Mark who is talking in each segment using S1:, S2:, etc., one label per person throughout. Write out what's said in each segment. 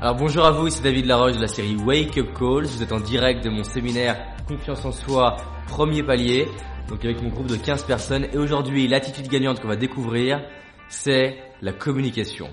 S1: Alors bonjour à vous, c'est David Laroche de la série Wake Up Calls. Vous êtes en direct de mon séminaire Confiance en soi, premier palier. Donc avec mon groupe de 15 personnes. Et aujourd'hui, l'attitude gagnante qu'on va découvrir, c'est la communication.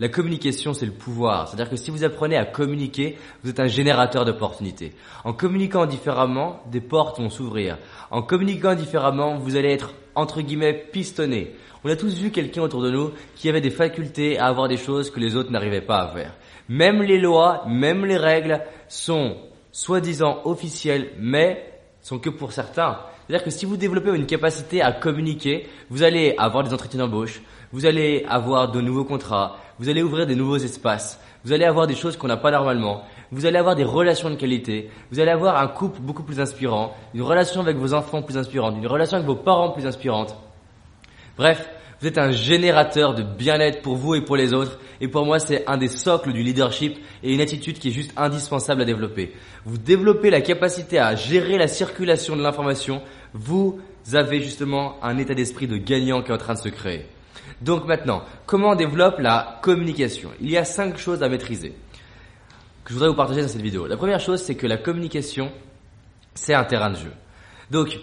S1: La communication, c'est le pouvoir. C'est-à-dire que si vous apprenez à communiquer, vous êtes un générateur d'opportunités. En communiquant différemment, des portes vont s'ouvrir. En communiquant différemment, vous allez être, entre guillemets, pistonné. On a tous vu quelqu'un autour de nous qui avait des facultés à avoir des choses que les autres n'arrivaient pas à faire. Même les lois, même les règles sont soi-disant officielles, mais sont que pour certains. C'est-à-dire que si vous développez une capacité à communiquer, vous allez avoir des entretiens d'embauche, vous allez avoir de nouveaux contrats, vous allez ouvrir des nouveaux espaces, vous allez avoir des choses qu'on n'a pas normalement, vous allez avoir des relations de qualité, vous allez avoir un couple beaucoup plus inspirant, une relation avec vos enfants plus inspirante, une relation avec vos parents plus inspirante. Bref, vous êtes un générateur de bien-être pour vous et pour les autres. Et pour moi, c'est un des socles du leadership et une attitude qui est juste indispensable à développer. Vous développez la capacité à gérer la circulation de l'information. Vous avez justement un état d'esprit de gagnant qui est en train de se créer. Donc maintenant, comment on développe la communication? Il y a cinq choses à maîtriser que je voudrais vous partager dans cette vidéo. La première chose, c'est que la communication, c'est un terrain de jeu. Donc,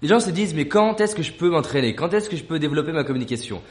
S1: les gens se disent, mais quand est-ce que je peux m'entraîner? Quand est-ce que je peux développer ma communication?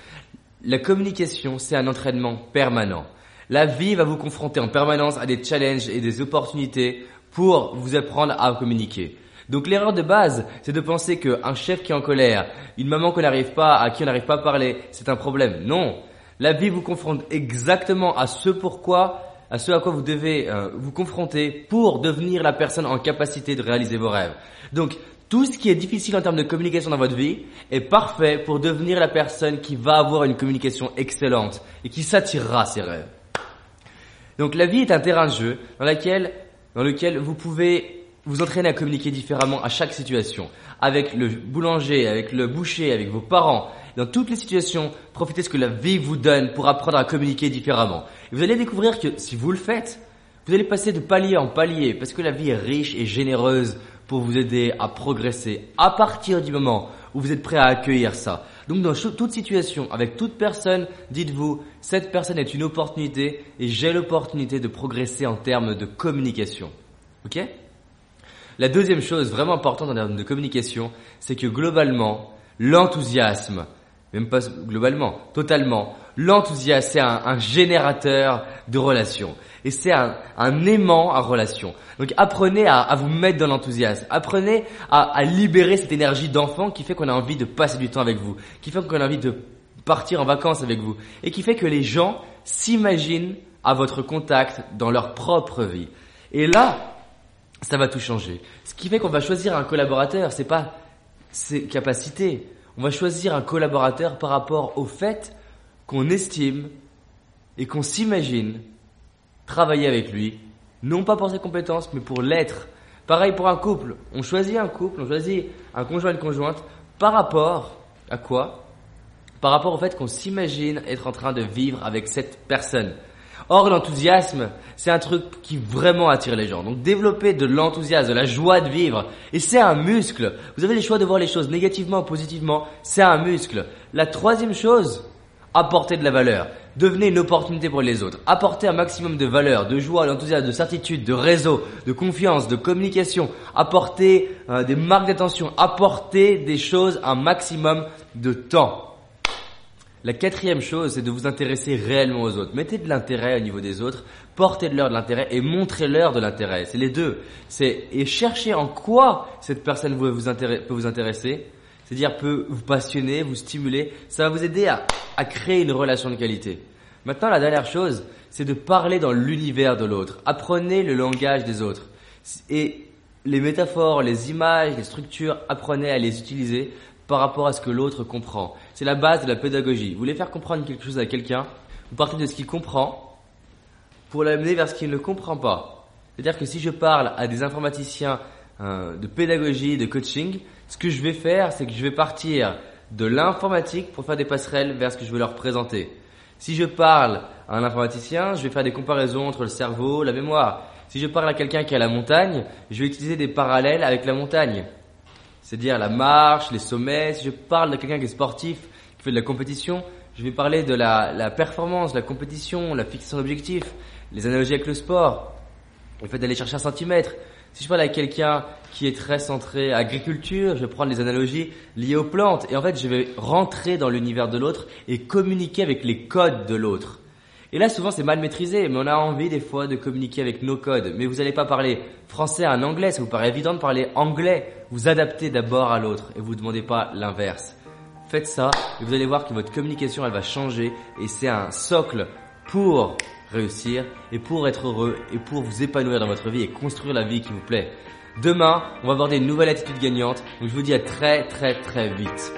S1: La communication, c'est un entraînement permanent. La vie va vous confronter en permanence à des challenges et des opportunités pour vous apprendre à communiquer. Donc l'erreur de base, c'est de penser qu'un chef qui est en colère, une maman qu'on n'arrive pas, à qui on n'arrive pas à parler, c'est un problème. Non. La vie vous confronte exactement à ce pourquoi, à ce à quoi vous devez euh, vous confronter pour devenir la personne en capacité de réaliser vos rêves. Donc tout ce qui est difficile en termes de communication dans votre vie est parfait pour devenir la personne qui va avoir une communication excellente et qui s'attirera ses rêves. Donc la vie est un terrain de jeu dans, laquelle, dans lequel vous pouvez vous entraîner à communiquer différemment à chaque situation. Avec le boulanger, avec le boucher, avec vos parents. Dans toutes les situations, profitez de ce que la vie vous donne pour apprendre à communiquer différemment. Et vous allez découvrir que si vous le faites, vous allez passer de palier en palier parce que la vie est riche et généreuse pour vous aider à progresser à partir du moment où vous êtes prêt à accueillir ça. Donc dans toute situation, avec toute personne, dites-vous, cette personne est une opportunité et j'ai l'opportunité de progresser en termes de communication. Ok? La deuxième chose vraiment importante en termes de communication, c'est que globalement, l'enthousiasme, même pas globalement, totalement, l'enthousiasme, c'est un, générateur de relations. Et c'est un, aimant à relations. Donc apprenez à, vous mettre dans l'enthousiasme. Apprenez à, libérer cette énergie d'enfant qui fait qu'on a envie de passer du temps avec vous, qui fait qu'on a envie de partir en vacances avec vous, et qui fait que les gens s'imaginent à votre contact dans leur propre vie. Et là, ça va tout changer. Ce qui fait qu'on va choisir un collaborateur, c'est pas ses capacités. On va choisir un collaborateur par rapport au fait qu'on estime et qu'on s'imagine travailler avec lui, non pas pour ses compétences, mais pour l'être. Pareil pour un couple. On choisit un couple, on choisit un conjoint et une conjointe par rapport à quoi? Par rapport au fait qu'on s'imagine être en train de vivre avec cette personne. Or, l'enthousiasme, c'est un truc qui vraiment attire les gens. Donc, développer de l'enthousiasme, de la joie de vivre, et c'est un muscle. Vous avez le choix de voir les choses négativement ou positivement, c'est un muscle. La troisième chose, apporter de la valeur. Devenez une opportunité pour les autres. Apportez un maximum de valeur, de joie, d'enthousiasme, de certitude, de réseau, de confiance, de communication. Apportez euh, des marques d'attention. Apportez des choses un maximum de temps. La quatrième chose, c'est de vous intéresser réellement aux autres. Mettez de l'intérêt au niveau des autres, portez-leur de l'intérêt et montrez-leur de l'intérêt. C'est les deux. C'est et cherchez en quoi cette personne peut vous intéresser c'est-à-dire peut vous passionner, vous stimuler, ça va vous aider à, à créer une relation de qualité. Maintenant, la dernière chose, c'est de parler dans l'univers de l'autre. Apprenez le langage des autres. Et les métaphores, les images, les structures, apprenez à les utiliser par rapport à ce que l'autre comprend. C'est la base de la pédagogie. Vous voulez faire comprendre quelque chose à quelqu'un, vous partez de ce qu'il comprend pour l'amener vers ce qu'il ne comprend pas. C'est-à-dire que si je parle à des informaticiens euh, de pédagogie, de coaching, ce que je vais faire, c'est que je vais partir de l'informatique pour faire des passerelles vers ce que je veux leur présenter. Si je parle à un informaticien, je vais faire des comparaisons entre le cerveau, la mémoire. Si je parle à quelqu'un qui est à la montagne, je vais utiliser des parallèles avec la montagne. C'est-à-dire la marche, les sommets. Si je parle de quelqu'un qui est sportif, qui fait de la compétition, je vais parler de la, la performance, la compétition, la fixation d'objectifs, les analogies avec le sport, le fait d'aller chercher un centimètre. Si je parle avec quelqu'un qui est très centré agriculture, je vais prendre les analogies liées aux plantes et en fait je vais rentrer dans l'univers de l'autre et communiquer avec les codes de l'autre. Et là souvent c'est mal maîtrisé, mais on a envie des fois de communiquer avec nos codes. Mais vous n'allez pas parler français à un anglais, ça vous paraît évident de parler anglais. Vous adaptez d'abord à l'autre et vous ne demandez pas l'inverse. Faites ça et vous allez voir que votre communication elle va changer et c'est un socle pour réussir et pour être heureux et pour vous épanouir dans votre vie et construire la vie qui vous plaît. Demain, on va aborder une nouvelle attitude gagnante. Donc je vous dis à très très très vite.